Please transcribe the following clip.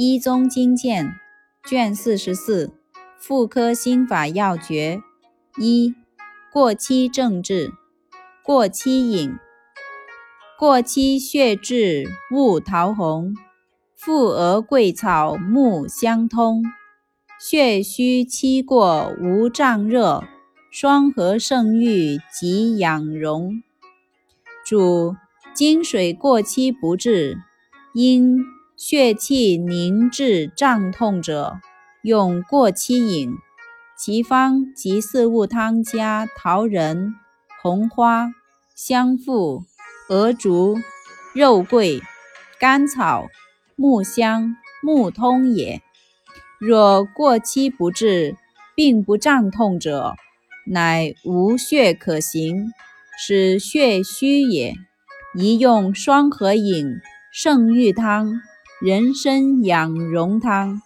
医宗经鉴》卷四十四《妇科心法要诀》一、过期症治。过期饮。过期血滞勿桃红，附鹅桂草木相通。血虚期过无胀热，双合圣愈及养荣。主金水过期不治，因血气凝滞胀痛者，用过期饮。其方：即四物汤加桃仁、红花。香附、鹅竹、肉桂、甘草、木香、木通也。若过期不治，并不胀痛者，乃无血可行，使血虚也。宜用双合饮、圣玉汤、人参养荣汤。